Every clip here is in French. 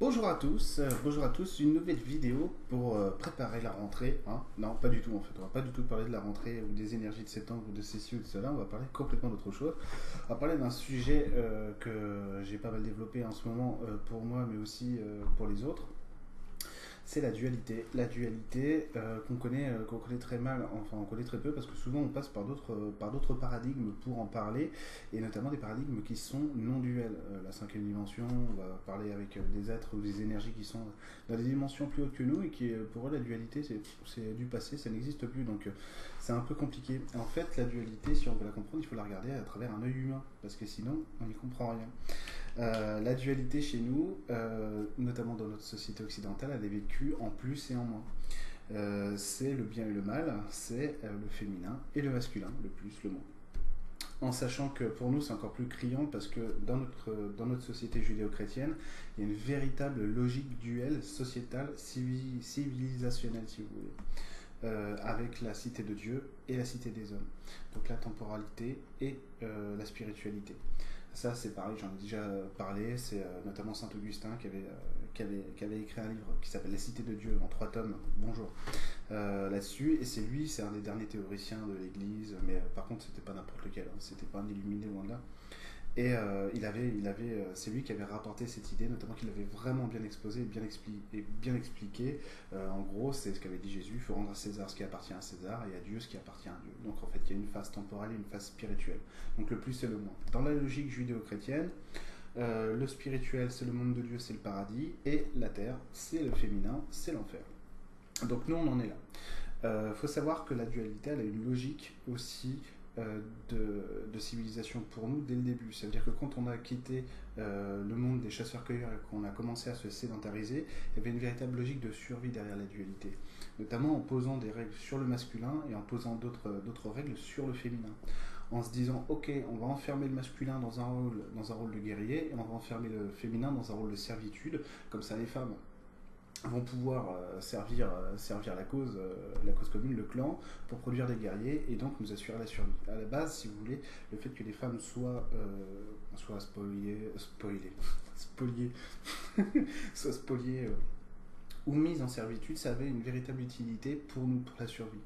Bonjour à tous, euh, bonjour à tous, une nouvelle vidéo pour euh, préparer la rentrée. hein. Non, pas du tout en fait, on va pas du tout parler de la rentrée ou des énergies de septembre ou de ceci ou de cela, on va parler complètement d'autre chose. On va parler d'un sujet euh, que j'ai pas mal développé en ce moment pour moi mais aussi pour les autres. C'est la dualité. La dualité euh, qu'on connaît, euh, qu'on connaît très mal, enfin on connaît très peu parce que souvent on passe par d'autres, euh, par d'autres paradigmes pour en parler et notamment des paradigmes qui sont non duels. La cinquième dimension, on va parler avec des êtres ou des énergies qui sont dans des dimensions plus hautes que nous et qui, pour eux, la dualité, c'est, du passé, ça n'existe plus. Donc c'est un peu compliqué. En fait, la dualité, si on veut la comprendre, il faut la regarder à travers un œil humain parce que sinon, on n'y comprend rien. Euh, la dualité chez nous, euh, notamment dans notre société occidentale, elle est vécue en plus et en moins. Euh, c'est le bien et le mal, c'est le féminin et le masculin, le plus, le moins. En sachant que pour nous c'est encore plus criant parce que dans notre, dans notre société judéo-chrétienne, il y a une véritable logique duel sociétale, civi- civilisationnelle si vous voulez, avec la cité de Dieu et la cité des hommes. Donc la temporalité et la spiritualité. Ça, c'est pareil, j'en ai déjà parlé. C'est euh, notamment Saint Augustin qui avait, euh, qui, avait, écrit un livre qui s'appelle La Cité de Dieu en trois tomes. Bonjour. Euh, là-dessus. Et c'est lui, c'est un des derniers théoriciens de l'Église. Mais euh, par contre, c'était pas n'importe lequel. Hein, c'était pas un illuminé loin de là. Et euh, il avait, euh, c'est lui qui avait rapporté cette idée, notamment qu'il avait vraiment bien exposé bien, expli- et bien expliqué. Euh, en gros, c'est ce qu'avait dit Jésus il faut rendre à César ce qui appartient à César et à Dieu ce qui appartient à Dieu. Donc en fait, il y a une phase temporelle et une phase spirituelle. Donc le plus et le moins. Dans la logique judéo-chrétienne, le spirituel, c'est le monde de Dieu, c'est le paradis, et la terre, c'est le féminin, c'est l'enfer. Donc nous, on en est là. Il faut savoir que la dualité, elle a une logique aussi de, de civilisation pour nous dès le début. Ça veut dire que quand on a quitté euh, le monde des chasseurs-cueilleurs et qu'on a commencé à se sédentariser, il y avait une véritable logique de survie derrière la dualité, notamment en posant des règles sur le masculin et en posant d'autres d'autres règles sur le féminin. En se disant, ok, on va enfermer le masculin dans un rôle, dans un rôle de guerrier et on va enfermer le féminin dans un rôle de servitude, comme ça les femmes vont pouvoir euh, servir, euh, servir la cause, euh, la cause commune, le clan, pour produire des guerriers et donc nous assurer la survie. À la base, si vous voulez, le fait que les femmes soient, soient spoliées, spoilées, spoliées, soient spoliées ou mises en servitude, ça avait une véritable utilité pour nous, pour la survie.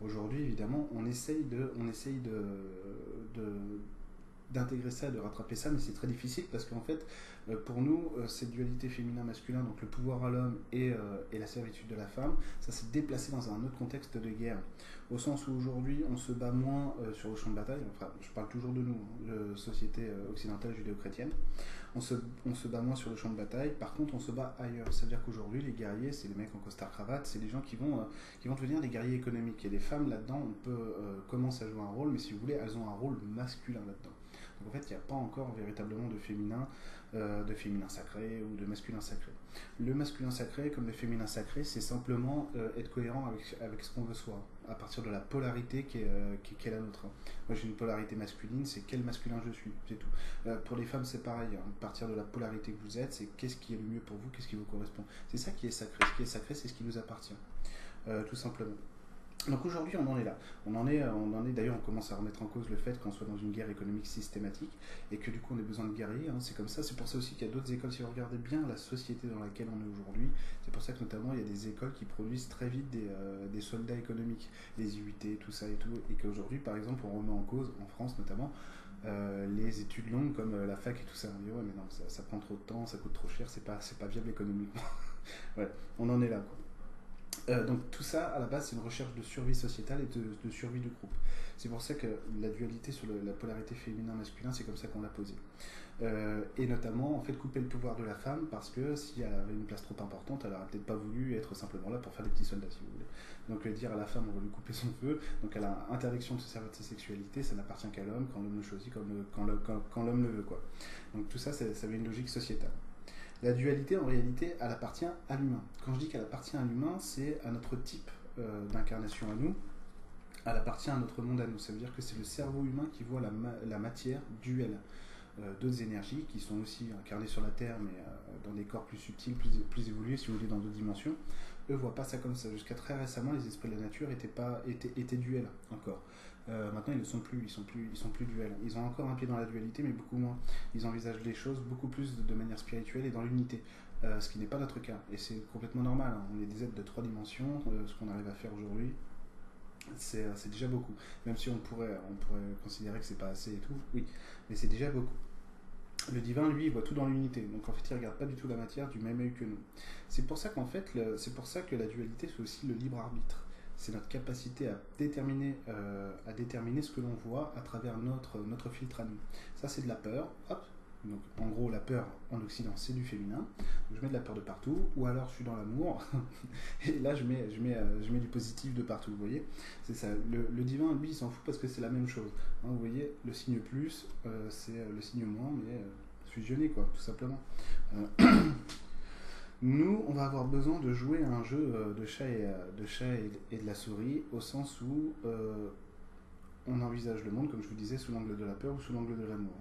Aujourd'hui, évidemment, on essaye de, on essaye de d'intégrer ça, de rattraper ça, mais c'est très difficile parce qu'en fait, euh, pour nous, euh, cette dualité féminin-masculin, donc le pouvoir à l'homme et, euh, et la servitude de la femme, ça s'est déplacé dans un autre contexte de guerre. Au sens où aujourd'hui, on se bat moins sur le champ de bataille, enfin, je parle toujours de nous, hein, de société occidentale judéo-chrétienne, on se, bat moins sur le champ de bataille, par contre, on se bat ailleurs. C'est-à-dire qu'aujourd'hui, les guerriers, c'est les mecs en costard-cravate, c'est les gens qui vont, qui vont devenir des guerriers économiques. Et les femmes, là-dedans, on peut euh, commencer à jouer un rôle, mais si vous voulez, elles ont un rôle masculin là-dedans. En fait, il n'y a pas encore véritablement de féminin, euh, de féminin sacré ou de masculin sacré. Le masculin sacré, comme le féminin sacré, c'est simplement euh, être cohérent avec, ce qu'on veut soi, à partir de la polarité qui est, euh, qui, est la nôtre. Moi, j'ai une polarité masculine, c'est quel masculin je suis, c'est tout. Pour les femmes, c'est pareil. hein. À partir de la polarité que vous êtes, c'est qu'est-ce qui est le mieux pour vous, qu'est-ce qui vous correspond. C'est ça qui est sacré. Ce qui est sacré, c'est ce qui nous appartient, tout simplement. Donc aujourd'hui, on en est là. On en est, on en est d'ailleurs, on commence à remettre en cause le fait qu'on soit dans une guerre économique systématique et que du coup, on ait besoin de guerriers. hein. C'est comme ça. C'est pour ça aussi qu'il y a d'autres écoles. Si vous regardez bien la société dans laquelle on est aujourd'hui, c'est pour ça que notamment il y a des écoles qui produisent très vite des, euh, soldats économiques, les IUT, tout ça et tout. Et qu'aujourd'hui, par exemple, on remet en cause, en France notamment, euh, les études longues comme euh, la fac et tout ça. On dit mais non, ça, ça prend trop de temps, ça coûte trop cher, c'est pas, c'est pas viable économiquement. ouais, on en est là. Quoi. Euh, donc tout ça, à la base, c'est une recherche de survie sociétale et de, survie du groupe. C'est pour ça que la dualité sur la polarité féminin-masculin, c'est comme ça qu'on l'a posé. Euh, et notamment, en fait, couper le pouvoir de la femme parce que si elle avait une place trop importante, elle aurait peut-être pas voulu être simplement là pour faire des petits soldats, si vous voulez. Donc euh, dire à la femme, on va lui couper son feu, donc elle a interdiction de se servir de sa sexualité, ça n'appartient qu'à l'homme quand l'homme le choisit, quand quand le- quand- l'homme le veut, quoi. Donc tout ça, ça, ça avait une logique sociétale. La dualité, en réalité, elle appartient à l'humain. Quand je dis qu'elle appartient à l'humain, c'est à notre type euh, d'incarnation à nous. Elle appartient à notre monde à nous. Ça veut dire que c'est le cerveau humain qui voit la, ma- la matière duelle. Euh, D'autres énergies qui sont aussi incarnées sur la Terre, mais euh, dans des corps plus subtils, plus, évolués, si vous voulez, dans d'autres dimensions, eux voient pas ça comme ça. Jusqu'à très récemment, les esprits de la nature étaient, pas, étaient, étaient duels encore. Euh, maintenant, ils ne sont plus, ils sont plus, ils sont plus duels. Ils ont encore un pied dans la dualité, mais beaucoup moins. Ils envisagent les choses beaucoup plus de, manière spirituelle et dans l'unité. Euh, ce qui n'est pas notre cas. Et c'est complètement normal. Hein. On est des êtres de trois dimensions. Euh, ce qu'on arrive à faire aujourd'hui, c'est déjà beaucoup. Même si on pourrait, on pourrait considérer que c'est pas assez et tout, oui, mais c'est déjà beaucoup. Le divin, lui, il voit tout dans l'unité. Donc en fait, il regarde pas du tout la matière du même œil que nous. C'est pour ça qu'en fait, c'est pour ça que la dualité, c'est aussi le libre arbitre. C'est notre capacité à déterminer, euh, à déterminer ce que l'on voit à travers notre, notre filtre à nous. Ça, c'est de la peur. Hop, donc en gros, la peur en Occident, c'est du féminin. je mets de la peur de partout, ou alors je suis dans l'amour, et là je mets, je, mets, euh, je mets du positif de partout, vous voyez C'est ça. Le, divin, lui, il s'en fout parce que c'est la même chose. Hein, vous voyez, le signe plus, euh, c'est le signe moins, mais fusionné, quoi, tout simplement. nous, on va avoir besoin de jouer à un jeu de chat et de, chat et de la souris, au sens où on envisage le monde, comme je vous disais, sous l'angle de la peur ou sous l'angle de l'amour.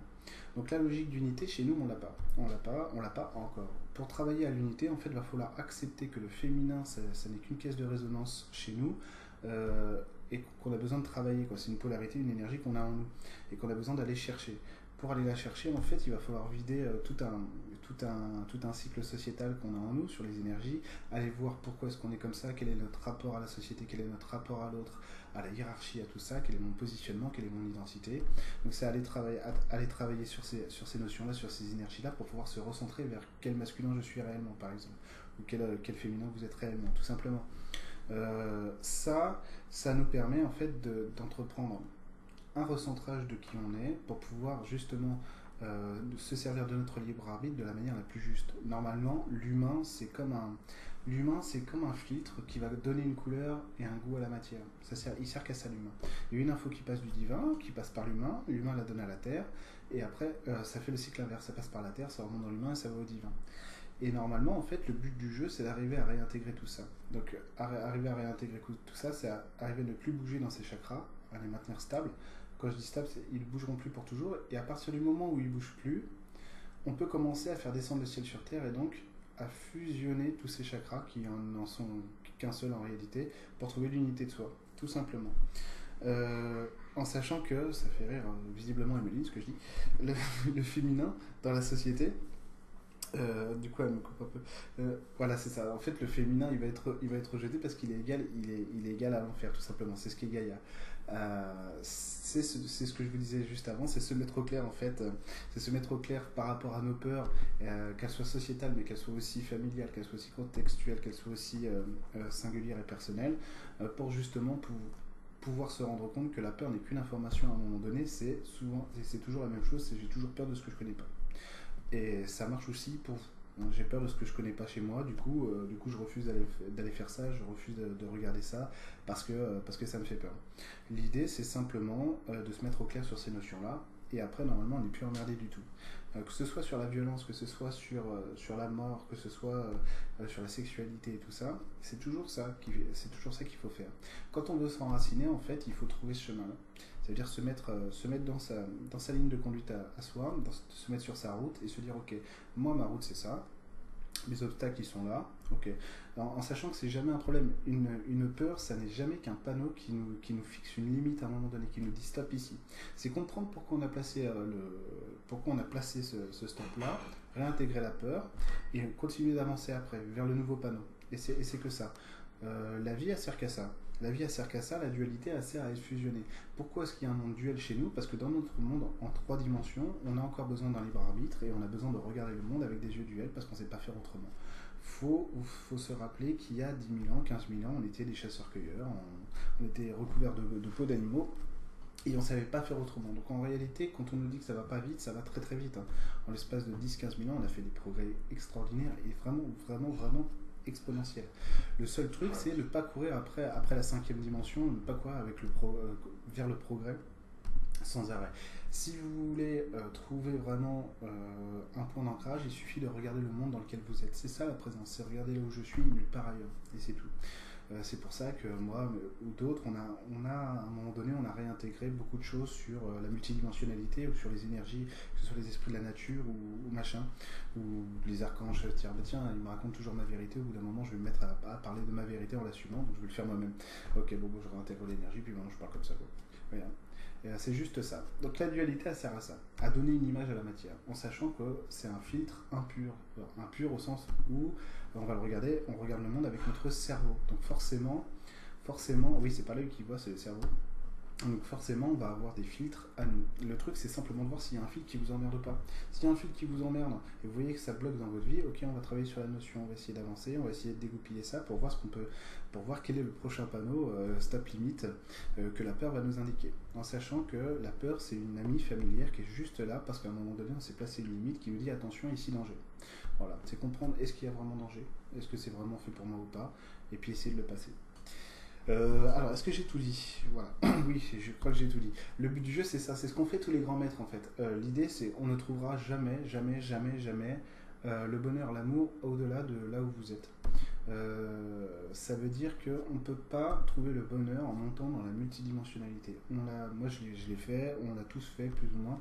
Donc la logique d'unité, chez nous, on l'a pas. On l'a pas, on l'a pas encore. Pour travailler à l'unité, en fait, il va falloir accepter que le féminin, ça, n'est qu'une caisse de résonance chez nous. Euh, et qu'on a besoin de travailler. C'est une polarité, une énergie qu'on a en nous et qu'on a besoin d'aller chercher. Pour aller la chercher, en fait, il va falloir vider euh, tout un, tout un, tout un cycle sociétal qu'on a en nous sur les énergies, aller voir pourquoi est-ce qu'on est comme ça, quel est notre rapport à la société, quel est notre rapport à l'autre, à la hiérarchie, à tout ça, quel est mon positionnement, quelle est mon identité. Donc c'est aller travailler, aller travailler sur ces, sur ces notions-là, sur ces énergies-là, pour pouvoir se recentrer vers quel masculin je suis réellement, par exemple, ou quel, quel féminin vous êtes réellement, tout simplement. Euh, ça, ça nous permet en fait d'entreprendre un recentrage de qui on est pour pouvoir justement euh, se servir de notre libre arbitre de la manière la plus juste. Normalement, l'humain, c'est comme un, L'humain, c'est comme un filtre qui va donner une couleur et un goût à la matière. Ça sert, il sert qu'à ça l'humain. Il y a une info qui passe du divin, qui passe par l'humain, l'humain la donne à la terre, et après, euh, ça fait le cycle inverse. Ça passe par la terre, ça remonte dans l'humain et ça va au divin. Et normalement, en fait, le but du jeu, c'est d'arriver à réintégrer tout ça. Donc, arriver à réintégrer tout ça, c'est arriver à ne plus bouger dans ces chakras, à les maintenir stables. Quand je dis stable, ils ne bougeront plus pour toujours. Et à partir du moment où ils bougent plus, on peut commencer à faire descendre le ciel sur terre et donc à fusionner tous ces chakras qui n'en sont qu'un seul en réalité pour trouver l'unité de soi, tout simplement. Euh, en sachant que, ça fait rire hein, visiblement Emeline ce que je dis, le, féminin dans la société, euh, du coup elle me coupe un peu, euh, voilà c'est ça, en fait le féminin il va être, il va être rejeté parce qu'il est égal, il est, il est égal à l'enfer tout simplement, c'est ce qu'est Gaïa. Euh, c'est ce, ce, que je vous disais juste avant, c'est se mettre au clair en fait, euh, c'est se mettre au clair par rapport à nos peurs, euh, qu'elles soient sociétales, mais qu'elles soient aussi familiales, qu'elles soient aussi contextuelles, qu'elles soient aussi singulières et personnelles, pour justement pouvoir se rendre compte que la peur n'est qu'une information à un moment donné, c'est souvent, c'est toujours la même chose, c'est j'ai toujours peur de ce que je connais pas. Et ça marche aussi pour vous j'ai peur de ce que je connais pas chez moi, du coup, du coup je refuse d'aller faire ça, je refuse de, regarder ça parce que, euh, parce que ça me fait peur. L'idée, c'est simplement euh, de se mettre au clair sur ces notions-là, et après, normalement, on n'est plus emmerdé du tout. que ce soit sur la violence, que ce soit sur, sur la mort, que ce soit sur la sexualité et tout ça, c'est toujours ça qu'il faut faire. Quand on veut s'enraciner, en fait, il faut trouver ce chemin-là. C'est-à-dire se mettre, euh, se mettre dans, sa, dans sa ligne de conduite à, soi, se mettre sur sa route et se dire ok, moi ma route c'est ça, mes obstacles ils sont là, ok. En, sachant que c'est jamais un problème. Une, peur, ça n'est jamais qu'un panneau qui nous, fixe une limite à un moment donné, qui nous dit stop ici. C'est comprendre pourquoi on a placé, euh, le, pourquoi on a placé ce, stop-là, réintégrer la peur et continuer d'avancer après vers le nouveau panneau. Et c'est que ça. Euh, la vie, elle sert qu'à ça. La vie, elle sert qu'à ça, la dualité, elle sert à être fusionnée. Pourquoi est-ce qu'il y a un monde duel chez nous? Parce que dans notre monde en trois dimensions, on a encore besoin d'un libre arbitre et on a besoin de regarder le monde avec des yeux duels parce qu'on ne sait pas faire autrement. Faut, faut se rappeler qu'il y a 10 000 ans, 15 000 ans, on était des chasseurs-cueilleurs, on, était recouverts de, de peau d'animaux et on ne savait pas faire autrement. Donc en réalité, quand on nous dit que ça va pas vite, ça va très très vite. Hein. En l'espace de 10-15 000 ans, on a fait des progrès extraordinaires et vraiment, vraiment, vraiment exponentielle. Le seul truc, c'est ne pas courir après, après la cinquième dimension, ne pas courir avec le pro, euh, vers le progrès sans arrêt. Si vous voulez euh, trouver vraiment euh, un point d'ancrage, il suffit de regarder le monde dans lequel vous êtes. C'est ça la présence, c'est regarder là où je suis, nulle part ailleurs. Et c'est tout. Euh, c'est pour ça que moi ou d'autres, on a, on a, à un moment donné, on a réintégré beaucoup de choses sur la multidimensionnalité ou sur les énergies, que ce soit les esprits de la nature ou, machin, ou les archanges. Tiens, bah tiens, ils me racontent toujours ma vérité. Au bout d'un moment, je vais me mettre à, parler de ma vérité en l'assumant, donc je vais le faire moi-même. Ok, bon, bon je réintègre l'énergie, puis maintenant je parle comme ça. C'est juste ça. Donc la dualité, elle sert à ça, à donner une image à la matière, en sachant que c'est un filtre impur. Impur au sens où, on va le regarder, on regarde le monde avec notre cerveau. Donc forcément, forcément, oui, c'est pas l'œil qui voit, c'est le cerveau. Donc forcément, on va avoir des filtres à nous. Le truc, c'est simplement de voir s'il y a un filtre qui vous emmerde ou pas. S'il y a un filtre qui vous emmerde et vous voyez que ça bloque dans votre vie, ok, on va travailler sur la notion, on va essayer d'avancer, on va essayer de dégoupiller ça pour voir ce qu'on peut, pour voir quel est le prochain panneau euh, stop limit euh, que la peur va nous indiquer. En sachant que la peur, c'est une amie familière qui est juste là parce qu'à un moment donné, on s'est placé une limite qui nous dit attention, ici danger. Voilà, c'est comprendre est-ce qu'il y a vraiment danger, est-ce que c'est vraiment fait pour moi ou pas, et puis essayer de le passer. Euh, alors, est-ce que j'ai tout dit Voilà. oui, je crois que j'ai tout dit. Le but du jeu, c'est ça. C'est ce qu'ont fait tous les grands maîtres, en fait. Euh, l'idée, c'est on ne trouvera jamais, jamais, jamais, jamais euh, le bonheur, l'amour au-delà de là où vous êtes. ça veut dire qu'on ne peut pas trouver le bonheur en montant dans la multidimensionnalité. On moi, je l'ai fait, on l'a tous fait, plus ou moins.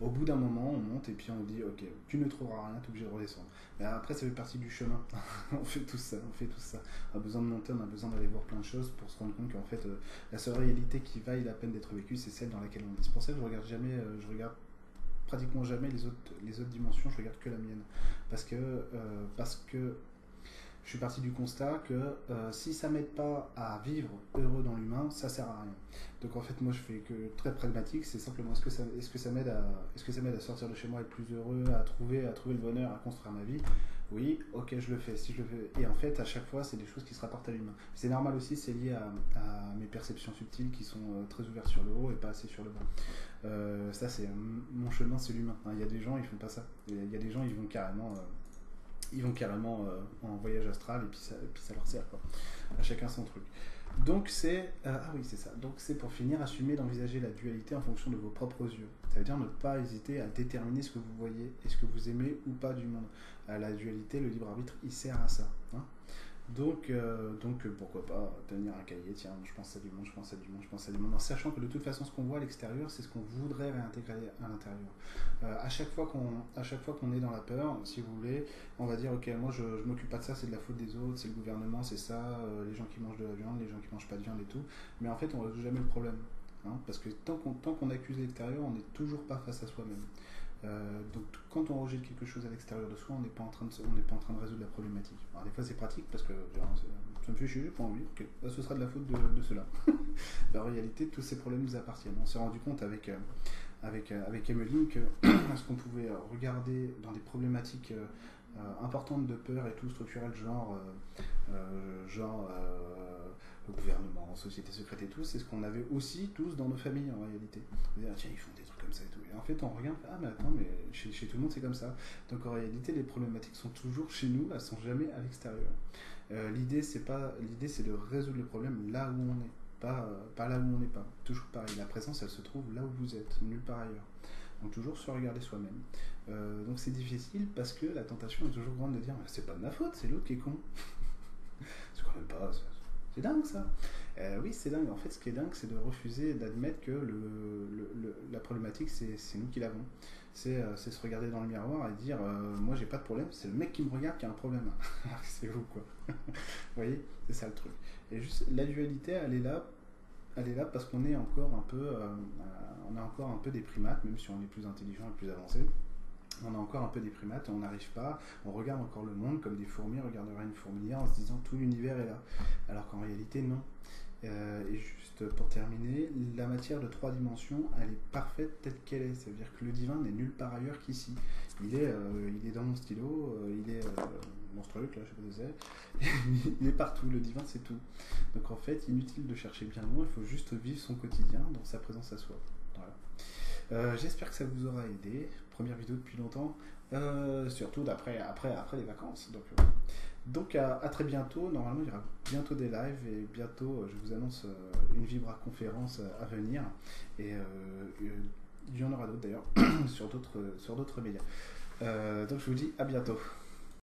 Au bout d'un moment, on monte et puis on dit ok, tu ne trouveras rien, tu es obligé de redescendre. Mais après, ça fait partie du chemin. on fait tout ça, on fait tout ça. On a besoin de monter, on a besoin d'aller voir plein de choses pour se rendre compte qu'en fait, euh, la seule réalité qui vaille la peine d'être vécue, c'est celle dans laquelle on est. C'est pour ça que je regarde jamais, euh, je regarde pratiquement jamais les autres, dimensions, je regarde que la mienne. Parce que, euh, parce que je suis parti du constat que euh, si ça m'aide pas à vivre heureux dans l'humain, ça sert à rien. Donc en fait, moi, je fais que très pragmatique. C'est simplement est-ce que ça, m'aide à, est-ce que ça m'aide à sortir de chez moi, être plus heureux, à trouver, à trouver le bonheur, à construire ma vie? Oui, ok, je le fais. Si je le fais, et en fait, à chaque fois, c'est des choses qui se rapportent à l'humain. C'est normal aussi, c'est lié à, mes perceptions subtiles qui sont euh, très ouvertes sur le haut et pas assez sur le bas. Euh, ça, c'est mon chemin, c'est l'humain. Il y a des gens, ils font pas ça. Il y a des gens, ils vont carrément ils vont carrément euh, en voyage astral et puis ça, leur sert quoi. À chacun son truc. Donc c'est euh, ah oui c'est ça. Donc c'est pour finir assumer d'envisager la dualité en fonction de vos propres yeux. Ça veut dire ne pas hésiter à déterminer ce que vous voyez et ce que vous aimez ou pas du monde. Euh, la dualité, le libre arbitre, il sert à ça. Hein. Donc, euh, donc euh, pourquoi pas tenir un cahier, tiens, je pense à du monde, je pense à du monde, je pense à du monde, en sachant que de toute façon, ce qu'on voit à l'extérieur, c'est ce qu'on voudrait réintégrer à l'intérieur. Euh, à chaque fois qu'on est dans la peur, si vous voulez, on va dire, ok, moi je, je m'occupe pas de ça, c'est de la faute des autres, c'est le gouvernement, c'est ça, les gens qui mangent de la viande, les gens qui mangent pas de viande et tout. Mais en fait, on résout jamais le problème. Hein, parce que tant qu'on accuse l'extérieur, on n'est toujours pas face à soi-même. Euh, donc quand on rejette quelque chose à l'extérieur de soi, on n'est pas en train de pas en train de résoudre la problématique. Alors des fois c'est pratique parce que ça me fait chier, j'ai pas envie. ce sera de la faute de, cela. en réalité, tous ces problèmes nous appartiennent. On s'est rendu compte avec euh, avec euh, avec Emeline que ce qu'on pouvait regarder dans des problématiques importantes de peur et tout structurel genre genre gouvernement, société secrète et tout, c'est ce qu'on avait aussi tous dans nos familles en réalité. On ah, tiens, ils font des trucs comme ça et tout. Et en fait, on regarde, ah, mais attends, mais chez, tout le monde, c'est comme ça. Donc en réalité, les problématiques sont toujours chez nous, elles sont jamais à l'extérieur. Euh, l'idée, c'est de résoudre le problème là où on est, pas, euh, pas là où on n'est pas. Toujours pareil. La présence, elle se trouve là où vous êtes, nulle part ailleurs. Donc toujours se regarder soi-même. Euh, donc c'est difficile parce que la tentation est toujours grande de dire c'est pas de ma faute, c'est l'autre qui est con. C'est quand même pas. C'est dingue ça. Euh, oui, c'est dingue. En fait, ce qui est dingue, c'est de refuser d'admettre que la problématique, c'est nous qui l'avons. Euh, c'est se regarder dans le miroir et dire euh, Moi, j'ai pas de problème, c'est le mec qui me regarde qui a un problème. c'est vous, quoi. vous voyez C'est ça le truc. Et juste, la dualité, elle est là. Elle là parce qu'on est encore un peu, on a encore un peu des primates, même si on est plus intelligent et plus avancé on a encore un peu des primates on n'arrive pas, on regarde encore le monde comme des fourmis regarderaient une fourmilière en se disant tout l'univers est là. Alors qu'en réalité, non. Euh, et juste pour terminer, la matière de trois dimensions, elle est parfaite telle qu'elle est. Ça veut dire que le divin n'est nulle part ailleurs qu'ici. Il est, euh, dans mon stylo, euh, il est dans ce truc là, je sais pas il est partout, le divin c'est tout. Donc en fait, inutile de chercher bien loin, il faut juste vivre son quotidien dans sa présence à soi. Voilà. J'espère que ça vous aura aidé première vidéo depuis longtemps, euh, surtout d'après après, après les vacances. Donc, euh, donc à, très bientôt. Normalement, il y aura bientôt des lives et bientôt, euh, je vous annonce une Vibra conférence à venir. Et il y en aura d'autres d'ailleurs sur d'autres médias. donc je vous dis à bientôt.